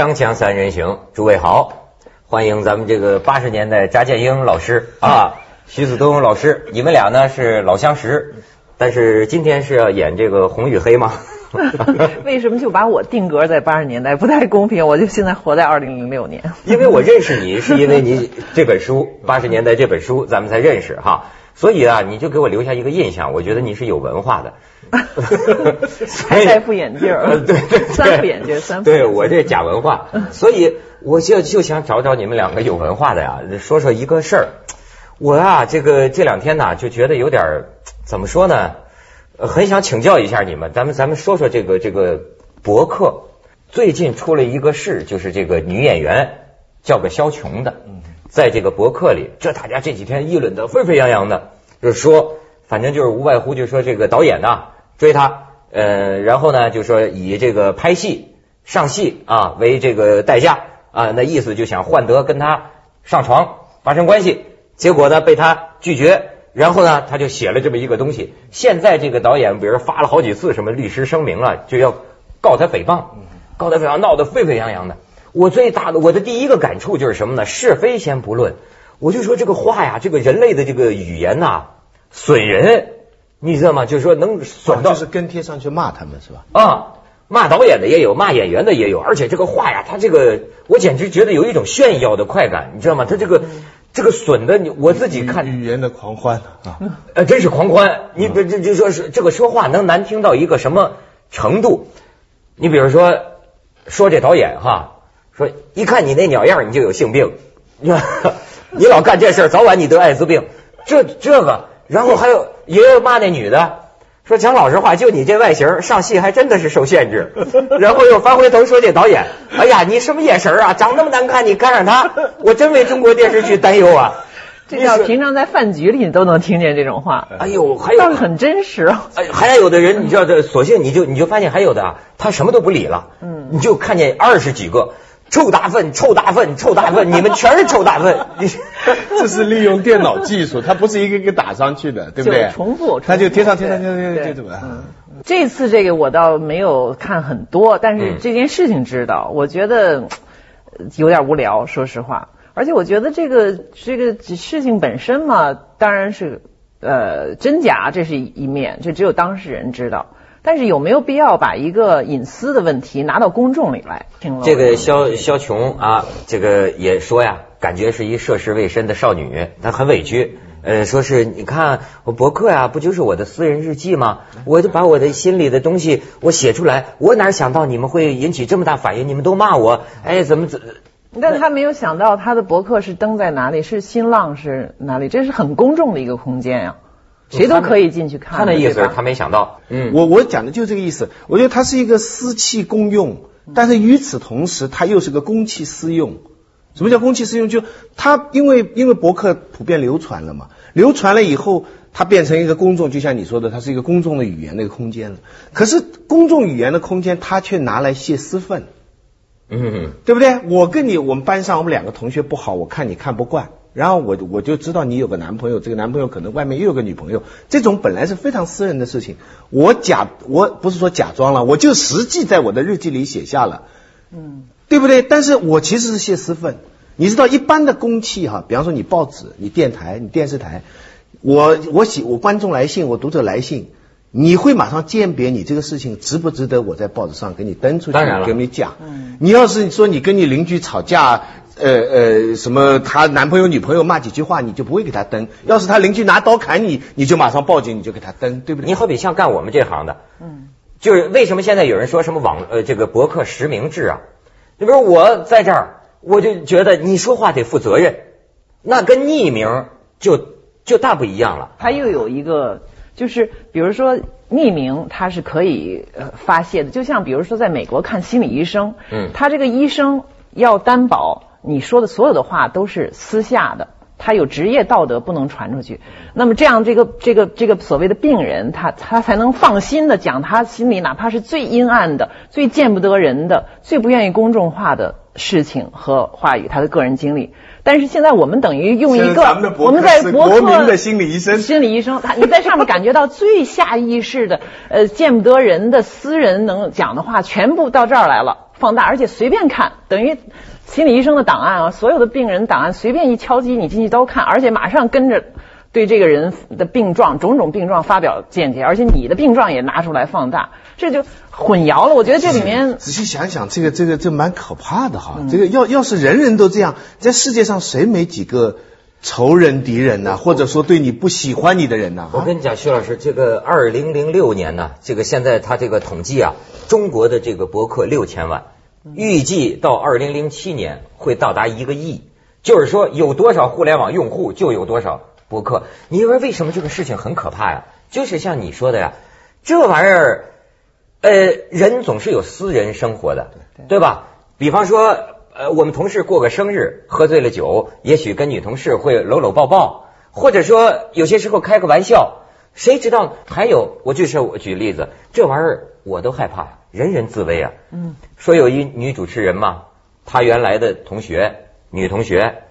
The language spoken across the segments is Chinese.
锵锵三人行，诸位好，欢迎咱们这个八十年代查建英老师啊，徐子东老师，你们俩呢是老相识，但是今天是要演这个红与黑吗？为什么就把我定格在八十年代？不太公平，我就现在活在二零零六年。因为我认识你，是因为你这本书《八十年代》这本书，咱们才认识哈。所以啊，你就给我留下一个印象，我觉得你是有文化的。还戴副眼镜儿，对对，三副眼镜，三副。对我这假文化，所以我就就想找找你们两个有文化的呀，说说一个事儿。我啊，这个这两天呢，就觉得有点怎么说呢？很想请教一下你们，咱们咱们说说这个这个博客最近出了一个事，就是这个女演员叫个肖琼的，在这个博客里，这大家这几天议论的沸沸扬扬的，就是说，反正就是无外乎就是说这个导演呢追她，呃，然后呢就说以这个拍戏上戏啊为这个代价啊，那意思就想换得跟他上床发生关系，结果呢被他拒绝。然后呢，他就写了这么一个东西。现在这个导演，比如发了好几次什么律师声明啊，就要告他诽谤，告他诽谤，闹得沸沸扬扬的。我最大的我的第一个感触就是什么呢？是非先不论，我就说这个话呀，这个人类的这个语言呐，损人，你知道吗？就是说能损到，就是跟贴上去骂他们是吧？啊，骂导演的也有，骂演员的也有，而且这个话呀，他这个我简直觉得有一种炫耀的快感，你知道吗？他这个。这个损的你我自己看语言的狂欢啊，呃，真是狂欢。你这这就说是这个说话能难听到一个什么程度？你比如说说这导演哈，说一看你那鸟样你就有性病，你老干这事儿早晚你得艾滋病。这这个，然后还有也有骂那女的。说讲老实话，就你这外形上戏还真的是受限制。然后又翻回头说这导演，哎呀，你什么眼神啊？长那么难看，你看上他，我真为中国电视剧担忧啊！这要平常在饭局里你都能听见这种话。哎呦，还有很真实。哎，还有的人，你知道这，索性你就你就发现还有的啊，他什么都不理了。嗯，你就看见二十几个。臭大粪，臭大粪，臭大粪！你们全是臭大粪。这是利用电脑技术，它不是一个一个打上去的，对不对？重复，它就贴上贴上贴上贴上就怎么？这次这个我倒没有看很多，但是这件事情知道，我觉得有点无聊，说实话。而且我觉得这个这个事情本身嘛，当然是呃真假，这是一面，就只有当事人知道。但是有没有必要把一个隐私的问题拿到公众里来？这个肖肖琼啊，这个也说呀，感觉是一涉世未深的少女，她很委屈。呃，说是你看我博客呀，不就是我的私人日记吗？我就把我的心里的东西我写出来，我哪想到你们会引起这么大反应？你们都骂我，哎，怎么怎？但他没有想到他的博客是登在哪里？是新浪是哪里？这是很公众的一个空间呀。谁都可以进去看。他的意思，他没想到。嗯，我我讲的就这个意思。我觉得它是一个私器公用，但是与此同时，它又是个公器私用。什么叫公器私用？就它因为因为博客普遍流传了嘛，流传了以后，它变成一个公众，就像你说的，它是一个公众的语言的一个空间了。可是公众语言的空间，它却拿来泄私愤。嗯，对不对？我跟你，我们班上我们两个同学不好，我看你看不惯。然后我我就知道你有个男朋友，这个男朋友可能外面又有个女朋友，这种本来是非常私人的事情，我假我不是说假装了，我就实际在我的日记里写下了，嗯，对不对？但是我其实是泄私愤，你知道一般的公器哈，比方说你报纸、你电台、你电视台，我我写我观众来信，我读者来信，你会马上鉴别你这个事情值不值得我在报纸上给你登出去，给你讲，嗯，你要是说你跟你邻居吵架。呃呃，什么？她男朋友、女朋友骂几句话，你就不会给他登；要是他邻居拿刀砍你，你就马上报警，你就给他登，对不对？你好比像干我们这行的，嗯，就是为什么现在有人说什么网呃这个博客实名制啊？你比如我在这儿，我就觉得你说话得负责任，那跟匿名就就大不一样了。他又有一个，就是比如说匿名，他是可以呃发泄的，就像比如说在美国看心理医生，嗯，他这个医生要担保。你说的所有的话都是私下的，他有职业道德不能传出去。那么这样，这个这个这个所谓的病人，他他才能放心的讲他心里哪怕是最阴暗的、最见不得人的、最不愿意公众化的事情和话语，他的个人经历。但是现在我们等于用一个我们在博客的心理医生，心理医生，他你在上面感觉到最下意识的呃见不得人的私人能讲的话，全部到这儿来了。放大，而且随便看，等于心理医生的档案啊，所有的病人档案随便一敲击，你进去都看，而且马上跟着对这个人的病状、种种病状发表见解，而且你的病状也拿出来放大，这就混淆了。我觉得这里面仔细想想，这个这个这蛮可怕的哈。这个要要是人人都这样，在世界上谁没几个？仇人敌人呐，或者说对你不喜欢你的人呐。我跟你讲，徐老师，这个二零零六年呢，这个现在他这个统计啊，中国的这个博客六千万，预计到二零零七年会到达一个亿，就是说有多少互联网用户就有多少博客。你说为什么这个事情很可怕呀？就是像你说的呀，这玩意儿，呃，人总是有私人生活的，对吧？比方说。呃，我们同事过个生日，喝醉了酒，也许跟女同事会搂搂抱抱，或者说有些时候开个玩笑，谁知道？还有，我就是我举例子，这玩意儿我都害怕呀，人人自危啊。嗯，说有一女主持人嘛，她原来的同学，女同学，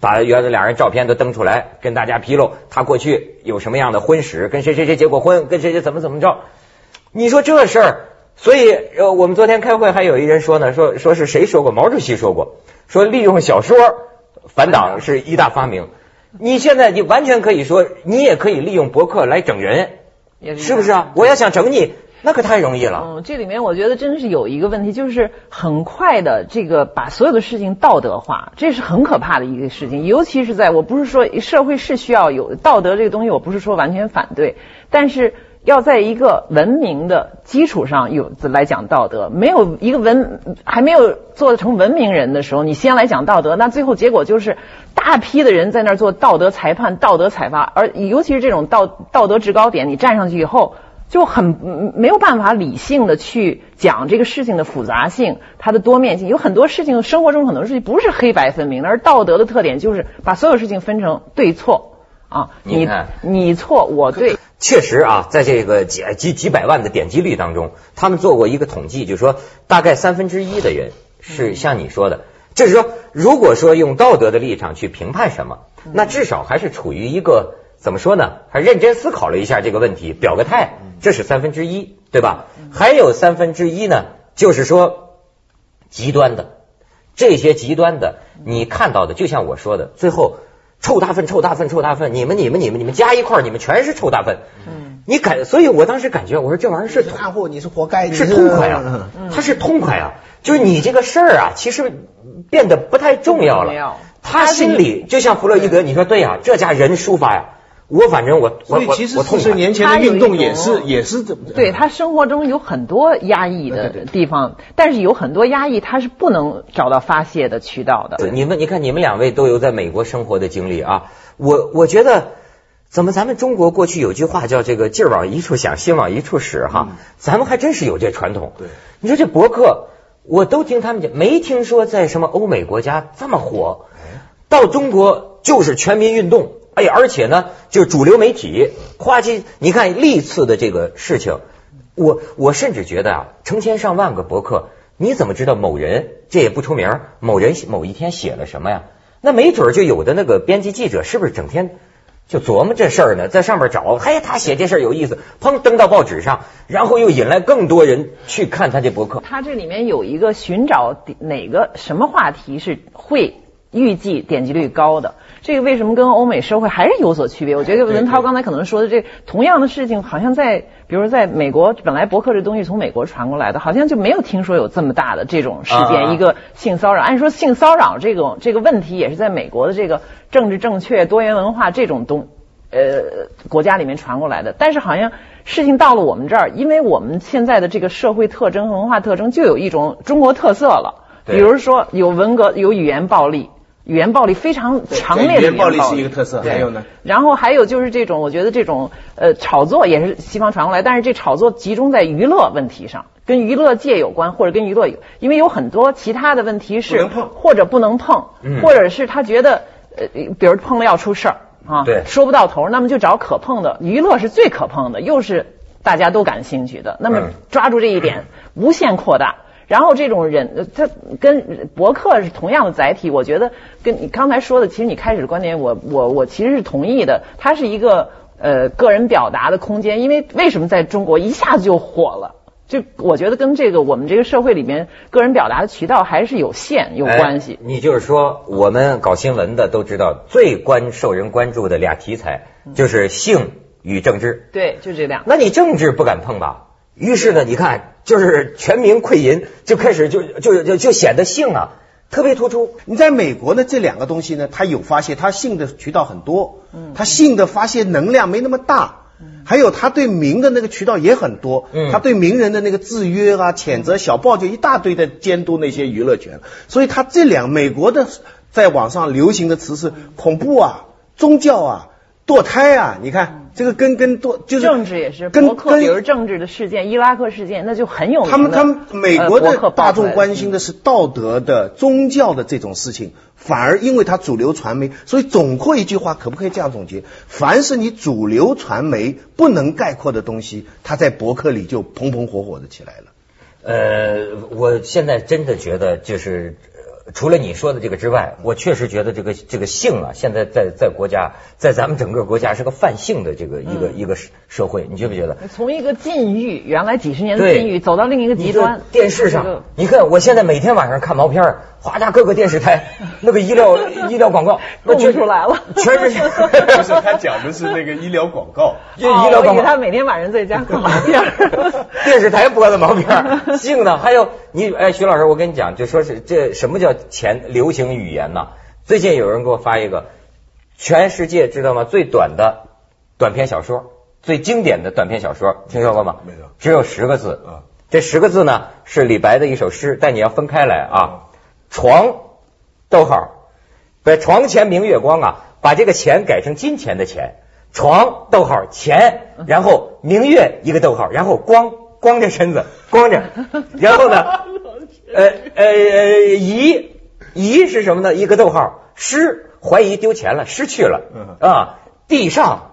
把原来俩人照片都登出来，跟大家披露她过去有什么样的婚史，跟谁谁谁结过婚，跟谁谁怎么怎么着。你说这事儿？所以，呃，我们昨天开会还有一人说呢，说说是谁说过？毛主席说过，说利用小说反党是一大发明。你现在你完全可以说，你也可以利用博客来整人，是不是啊？我要想整你，那可太容易了。嗯，这里面我觉得真的是有一个问题，就是很快的这个把所有的事情道德化，这是很可怕的一个事情。尤其是在我不是说社会是需要有道德这个东西，我不是说完全反对，但是。要在一个文明的基础上有来讲道德，没有一个文还没有做成文明人的时候，你先来讲道德，那最后结果就是大批的人在那儿做道德裁判、道德采罚，而尤其是这种道道德制高点，你站上去以后就很没有办法理性的去讲这个事情的复杂性、它的多面性。有很多事情，生活中很多事情不是黑白分明的，而道德的特点就是把所有事情分成对错啊，你你错我对。确实啊，在这个几几几百万的点击率当中，他们做过一个统计，就是说大概三分之一的人是像你说的，就是说，如果说用道德的立场去评判什么，那至少还是处于一个怎么说呢？还认真思考了一下这个问题，表个态，这是三分之一，对吧？还有三分之一呢，就是说极端的，这些极端的，你看到的，就像我说的，最后。臭大粪，臭大粪，臭大粪！你们，你们，你们，你们加一块你们全是臭大粪。嗯，你感，所以我当时感觉，我说这玩意儿是大户，你是活该，是痛快啊，他是痛快啊，就是你这个事儿啊，其实变得不太重要了。他心里就像弗洛伊德，你说对呀，这家人抒发呀。我反正我，所以其实四十年前的运动也是也是这么。对他生活中有很多压抑的地方，但是有很多压抑他是不能找到发泄的渠道的。你们你看，你们两位都有在美国生活的经历啊。我我觉得，怎么咱们中国过去有句话叫这个劲儿往一处想，心往一处使哈，咱们还真是有这传统。对，你说这博客，我都听他们讲，没听说在什么欧美国家这么火，到中国就是全民运动。哎，而且呢，就是主流媒体，夸叽，你看历次的这个事情，我我甚至觉得啊，成千上万个博客，你怎么知道某人这也不出名，某人某一天写了什么呀？那没准就有的那个编辑记者是不是整天就琢磨这事儿呢，在上面找，嘿，他写这事儿有意思，砰登到报纸上，然后又引来更多人去看他这博客。他这里面有一个寻找哪个什么话题是会预计点击率高的。这个为什么跟欧美社会还是有所区别？我觉得文涛刚才可能说的这同样的事情，好像在比如在美国，本来博客这东西从美国传过来的，好像就没有听说有这么大的这种事件，一个性骚扰。按说性骚扰这种这个问题也是在美国的这个政治正确、多元文化这种东呃国家里面传过来的，但是好像事情到了我们这儿，因为我们现在的这个社会特征和文化特征就有一种中国特色了，比如说有文革，有语言暴力。语言暴力非常强烈的语言暴力是一个特色，还有呢。然后还有就是这种，我觉得这种呃炒作也是西方传过来，但是这炒作集中在娱乐问题上，跟娱乐界有关，或者跟娱乐有，因为有很多其他的问题是或者不能碰，或者是他觉得呃，比如碰了要出事儿啊，对，说不到头，那么就找可碰的，娱乐是最可碰的，又是大家都感兴趣的，那么抓住这一点，无限扩大。然后这种人，他跟博客是同样的载体，我觉得跟你刚才说的，其实你开始的观点，我我我其实是同意的。它是一个呃个人表达的空间，因为为什么在中国一下子就火了？就我觉得跟这个我们这个社会里面个人表达的渠道还是有限有关系。你就是说，我们搞新闻的都知道，最关受人关注的俩题材就是性与政治。对，就这两。那你政治不敢碰吧？于是呢，你看，就是全民溃淫，就开始就就就就显得性啊特别突出。你在美国呢，这两个东西呢，它有发泄，它性的渠道很多，嗯，它性的发泄能量没那么大，嗯，还有它对名的那个渠道也很多，嗯，它对名人的那个制约啊、谴责、小报就一大堆的监督那些娱乐圈，所以它这两美国的在网上流行的词是恐怖啊、宗教啊。堕胎啊！你看这个跟跟多就是政治也是，跟跟比如政治的事件，伊拉克事件，那就很有名。他们他们美国的大众关心的是道德的、宗教的这种事情，反而因为它主流传媒，所以总括一句话，可不可以这样总结？凡是你主流传媒不能概括的东西，它在博客里就蓬蓬火火的起来了。呃，我现在真的觉得就是。除了你说的这个之外，我确实觉得这个这个性啊，现在在在国家，在咱们整个国家是个泛性的这个一个一个社会，你觉不觉得？从一个禁欲，原来几十年的禁欲，走到另一个极端。电视上，你看，我现在每天晚上看毛片儿。华家各个电视台那个医疗 医疗广告，那全出来了，全是。不是他讲的是那个医疗广告，医疗广告。他每天晚上在家看毛片电视台播的毛片性呢？还有你哎，徐老师，我跟你讲，就说是这什么叫前流行语言呢？最近有人给我发一个，全世界知道吗？最短的短篇小说，最经典的短篇小说，听说过吗？没有。只有十个字啊。这十个字呢是李白的一首诗，但你要分开来啊。床，逗号，把床前明月光啊，把这个钱改成金钱的钱，床，逗号，钱，然后明月一个逗号，然后光，光着身子，光着，然后呢，呃呃，疑，疑是什么呢？一个逗号，失，怀疑丢钱了，失去了，啊，地上。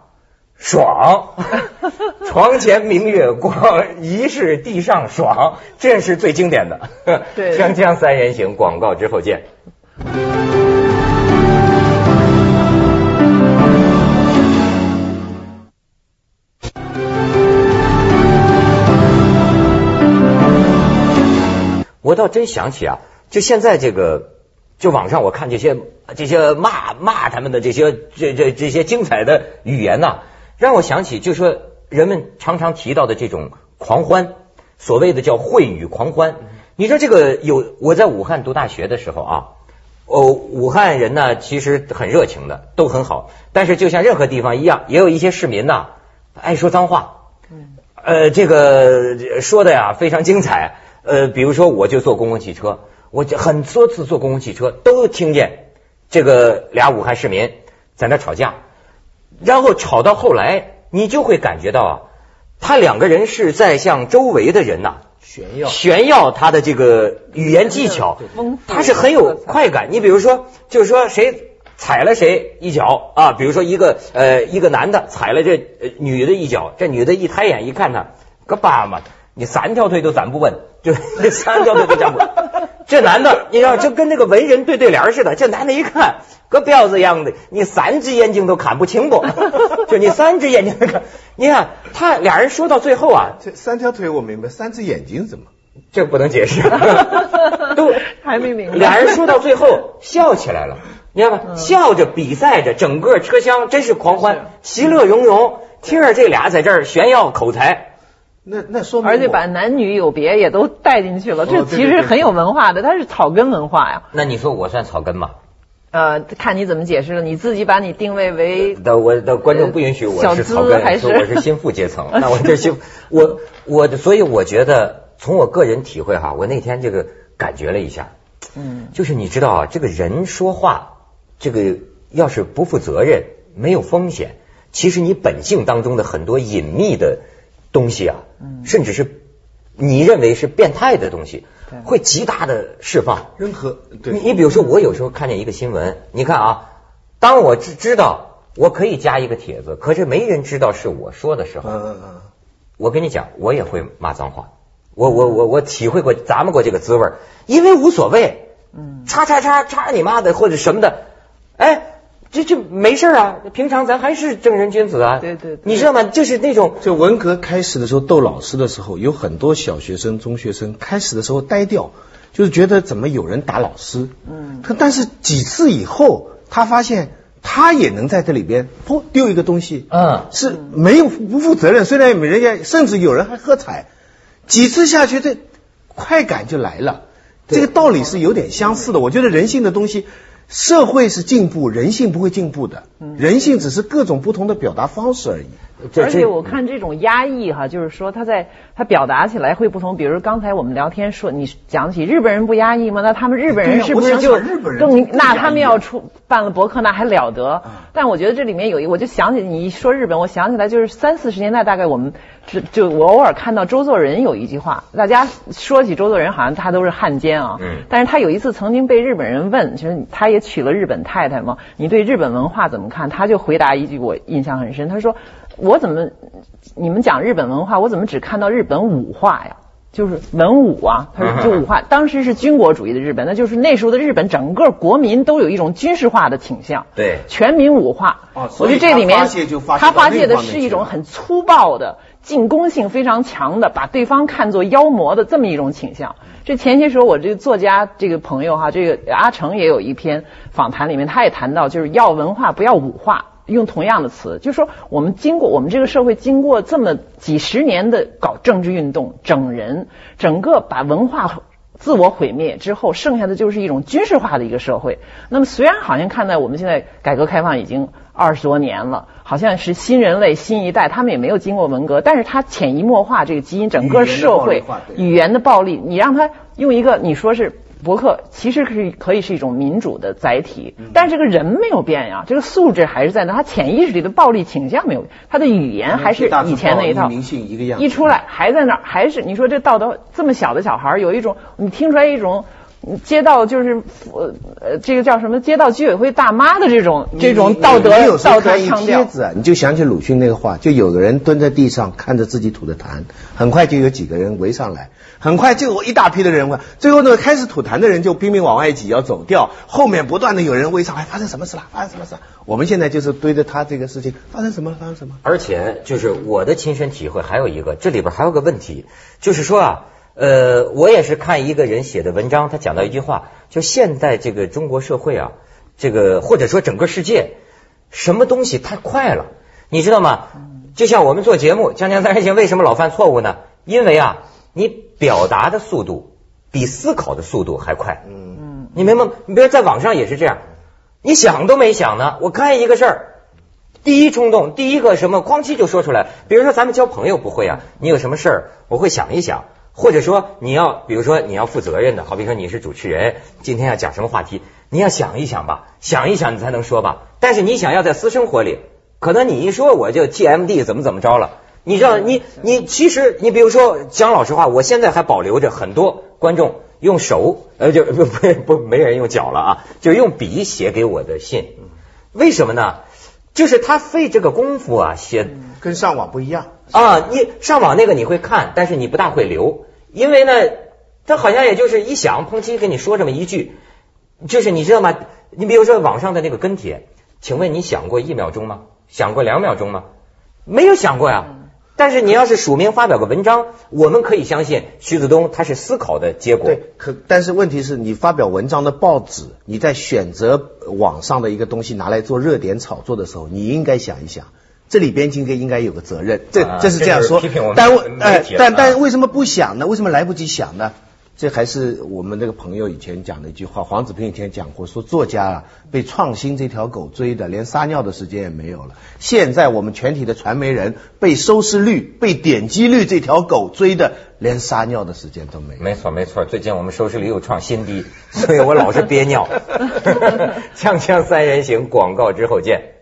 爽，床前明月光，疑是地上爽，这是最经典的。对，锵锵三人行，广告之后见。我倒真想起啊，就现在这个，就网上我看这些这些骂骂他们的这些这这这些精彩的语言呐。让我想起，就说人们常常提到的这种狂欢，所谓的叫秽语狂欢。你说这个有我在武汉读大学的时候啊，哦，武汉人呢其实很热情的，都很好。但是就像任何地方一样，也有一些市民呐爱说脏话。嗯。呃，这个说的呀非常精彩。呃，比如说我就坐公共汽车，我就很多次坐公共汽车都听见这个俩武汉市民在那吵架。然后吵到后来，你就会感觉到啊，他两个人是在向周围的人呐炫耀炫耀他的这个语言技巧，他是很有快感。你比如说，就是说谁踩了谁一脚啊，比如说一个呃一个男的踩了这女的一脚，这女的一抬眼一看他，个巴嘛，你三条腿都站不稳，就 三条腿都站不稳。这男的，你知道，就跟那个文人对对联似的。这男的一看，跟彪子一样的，你三只眼睛都看不清不？就你三只眼睛看，你看他俩人说到最后啊，这三条腿我明白，三只眼睛怎么？这不能解释。都还没明白。俩人说到最后笑起来了，你看吧，笑着比赛着，整个车厢真是狂欢，其乐融融，听着这俩在这儿炫耀口才。那那说明，而且把男女有别也都带进去了，这其实很有文化的，它是草根文化呀。那你说我算草根吗？呃，看你怎么解释了。你自己把你定位为的，我的观众不允许我是草根，说我是心腹阶层。那我这心，我我所以我觉得，从我个人体会哈，我那天这个感觉了一下，嗯，就是你知道啊，这个人说话，这个要是不负责任、没有风险，其实你本性当中的很多隐秘的。东西啊，甚至是你认为是变态的东西，会极大的释放。任何你你比如说，我有时候看见一个新闻，你看啊，当我知知道我可以加一个帖子，可是没人知道是我说的时候，嗯嗯嗯，我跟你讲，我也会骂脏话。我我我我体会过咱们过这个滋味，因为无所谓，嗯，叉叉叉叉你妈的或者什么的，哎。这这没事啊，平常咱还是正人君子啊。对对对你知道吗？就是那种就文革开始的时候斗老师的时候，有很多小学生、中学生开始的时候呆掉，就是觉得怎么有人打老师。嗯。可但是几次以后，他发现他也能在这里边噗丢一个东西。嗯是没有不负责任，虽然人家甚至有人还喝彩，几次下去这快感就来了。这个道理是有点相似的。我觉得人性的东西，社会是进步，人性不会进步的。人性只是各种不同的表达方式而已。而且我看这种压抑哈，就是说他在他表达起来会不同。比如刚才我们聊天说，你讲起日本人不压抑吗？那他们日本人是不是就更那他们啊要出办了博客，那还了得？但我觉得这里面有一，我就想起你一说日本，我想起来就是三四十年代，大概我们就就我偶尔看到周作人有一句话，大家说起周作人，好像他都是汉奸啊。嗯但是他有一次曾经被日本人问，就是他也娶了日本太太嘛，你对日本文化怎么看？他就回答一句我印象很深，他说我怎么你们讲日本文化，我怎么只看到日本武化呀？就是文武啊，他是就武化，当时是军国主义的日本，那就是那时候的日本整个国民都有一种军事化的倾向，对全民武化。哦所我以觉得这里面他发泄就发泄他发泄的是一种很粗暴的、进攻性非常强的，把对方看作妖魔的这么一种倾向。这前些时候，我这个作家这个朋友哈，这个阿成也有一篇访谈里面，他也谈到，就是要文化不要武化。用同样的词，就是说我们经过我们这个社会经过这么几十年的搞政治运动、整人，整个把文化自我毁灭之后，剩下的就是一种军事化的一个社会。那么虽然好像看在我们现在改革开放已经二十多年了，好像是新人类新一代，他们也没有经过文革，但是他潜移默化这个基因，整个社会语言的暴力化对语言的暴力，你让他用一个你说是。博客其实是可以是一种民主的载体，嗯。但是这个人没有变呀，这个素质还是在那，他潜意识里的暴力倾向没有，他的语言还是以前那一套，一出来还在那儿，还是你说这道德这么小的小孩儿有一种，你听出来一种嗯街道就是呃呃这个叫什么街道居委会大妈的这种这种道德道德一腔调帖。子啊，你就想起鲁迅那个话，就有个人蹲在地上看着自己吐的痰，很快就有几个人围上来，很快就有一大批的人问，最后呢，开始吐痰的人就拼命往外挤要走掉，后面不断的有人围上来，发生什么事了？发生什么事了？我们现在就是对着他这个事情发生什么了？发生什么？而且就是我的亲身体会，还有一个，这里边还有个问题，就是说啊，呃，我也是看一个人写的文章，他讲到一句话，就现在这个中国社会啊，这个或者说整个世界，什么东西太快了，你知道吗？就像我们做节目《锵锵三人行》，为什么老犯错误呢？因为啊，你表达的速度比思考的速度还快。嗯，你明白吗？你比如在网上也是这样，你想都没想呢，我看一个事儿，第一冲动，第一个什么，哐叽就说出来。比如说咱们交朋友不会啊，你有什么事儿，我会想一想，或者说你要，比如说你要负责任的，好比说你是主持人，今天要讲什么话题，你要想一想吧，想一想你才能说吧。但是你想要在私生活里，可能你一说我就 GMD 怎么怎么着了。你知道，你你其实你比如说讲老实话，我现在还保留着很多观众用手，呃，就不不不没人用脚了啊，就是用笔写给我的信，为什么呢？就是他费这个功夫啊，写跟上网不一样。啊，你上网那个你会看，但是你不大会留，因为呢，他好像也就是一想，砰叽跟你说这么一句，就是你知道吗？你比如说网上的那个跟帖，请问你想过一秒钟吗？想过两秒钟吗？没有想过呀。但是你要是署名发表个文章，我们可以相信徐子东他是思考的结果。对，可但是问题是你发表文章的报纸，你在选择网上的一个东西拿来做热点炒作的时候，你应该想一想，这里边应该应该有个责任。这啊这是这样说但但但为什么不想呢？为什么来不及想呢？这还是我们这个朋友以前讲的一句话，黄子平以前讲过，说作家啊被创新这条狗追的，连撒尿的时间也没有了。现在我们全体的传媒人被收视率、被点击率这条狗追的，连撒尿的时间都没有。没错没错，最近我们收视率又创新低，所以我老是憋尿。锵锵三人行，广告之后见。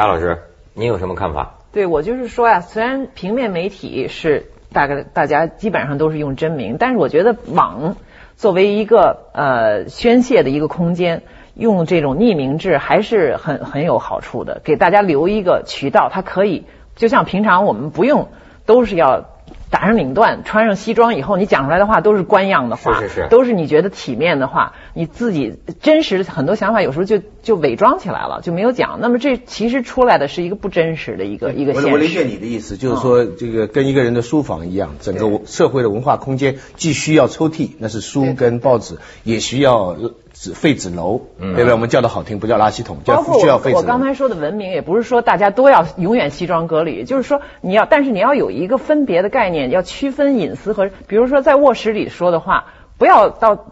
贾，老师，您有什么看法？对我就是说呀，虽然平面媒体是大概大家基本上都是用真名，但是我觉得网作为一个呃宣泄的一个空间，用这种匿名制还是很很有好处的，给大家留一个渠道，它可以就像平常我们不用都是要。打上领段，穿上西装以后，你讲出来的话都是官样的话，是是是，都是你觉得体面的话。你自己真实很多想法，有时候就就伪装起来了，就没有讲。那么这其实出来的是一个不真实的一个一个现实。我理解你的意思，就是说这个跟一个人的书房一样，整个社会的文化空间既需要抽屉，那是书跟报纸，也需要纸废纸篓，对不对？我们叫的好听，不叫垃圾桶，叫需要废纸。我刚才说的文明，也不是说大家都要永远西装革履，就是说你要，但是你要有一个分别的概念，要区分隐私和，比如说在卧室里说的话，不要到。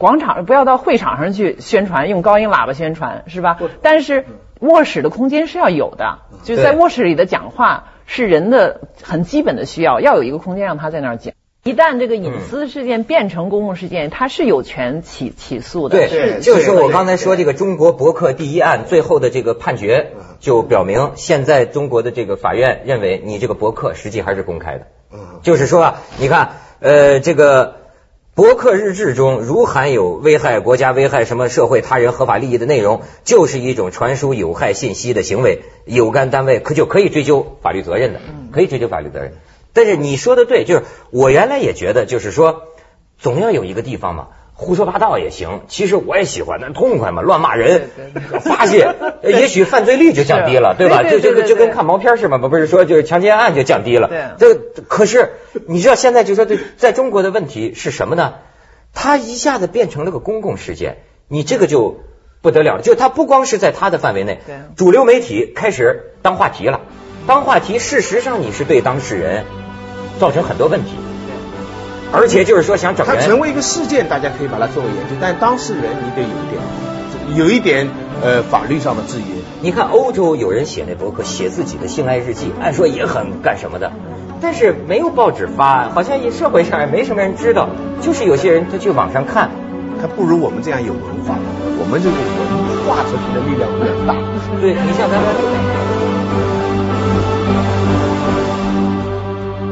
广场不要到会场上去宣传，用高音喇叭宣传是吧？但是卧室的空间是要有的，就是在卧室里的讲话是人的很基本的需要，要有一个空间让他在那儿讲。一旦这个隐私事件变成公共事件，他是有权起起诉的。对，就是我刚才说这个中国博客第一案最后的这个判决，就表明现在中国的这个法院认为你这个博客实际还是公开的。嗯，就是说，你看，呃，这个。博客日志中如含有危害国家、危害什么社会、他人合法利益的内容，就是一种传输有害信息的行为，有关单位可就可以追究法律责任的，可以追究法律责任。但是你说的对，就是我原来也觉得，就是说总要有一个地方嘛。胡说八道也行，其实我也喜欢，那痛快嘛，乱骂人发泄，也许犯罪率就降低了，对吧？就就就跟看毛片似的，不不是说就是强奸案就降低了。这可是你知道现在就说对，在中国的问题是什么呢？它一下子变成了个公共事件，你这个就不得了了。就它不光是在它的范围内，主流媒体开始当话题了，当话题，事实上你是对当事人造成很多问题。而且就是说想整它成为一个事件，大家可以把它作为研究，但当事人你得有一点，有一点呃法律上的制约。你看欧洲有人写那博客，写自己的性爱日记，按说也很干什么的，但是没有报纸发，好像也社会上也没什么人知道，就是有些人他去网上看，他不如我们这样有文化，我们这个文化作品的力量比较大。对你像咱们。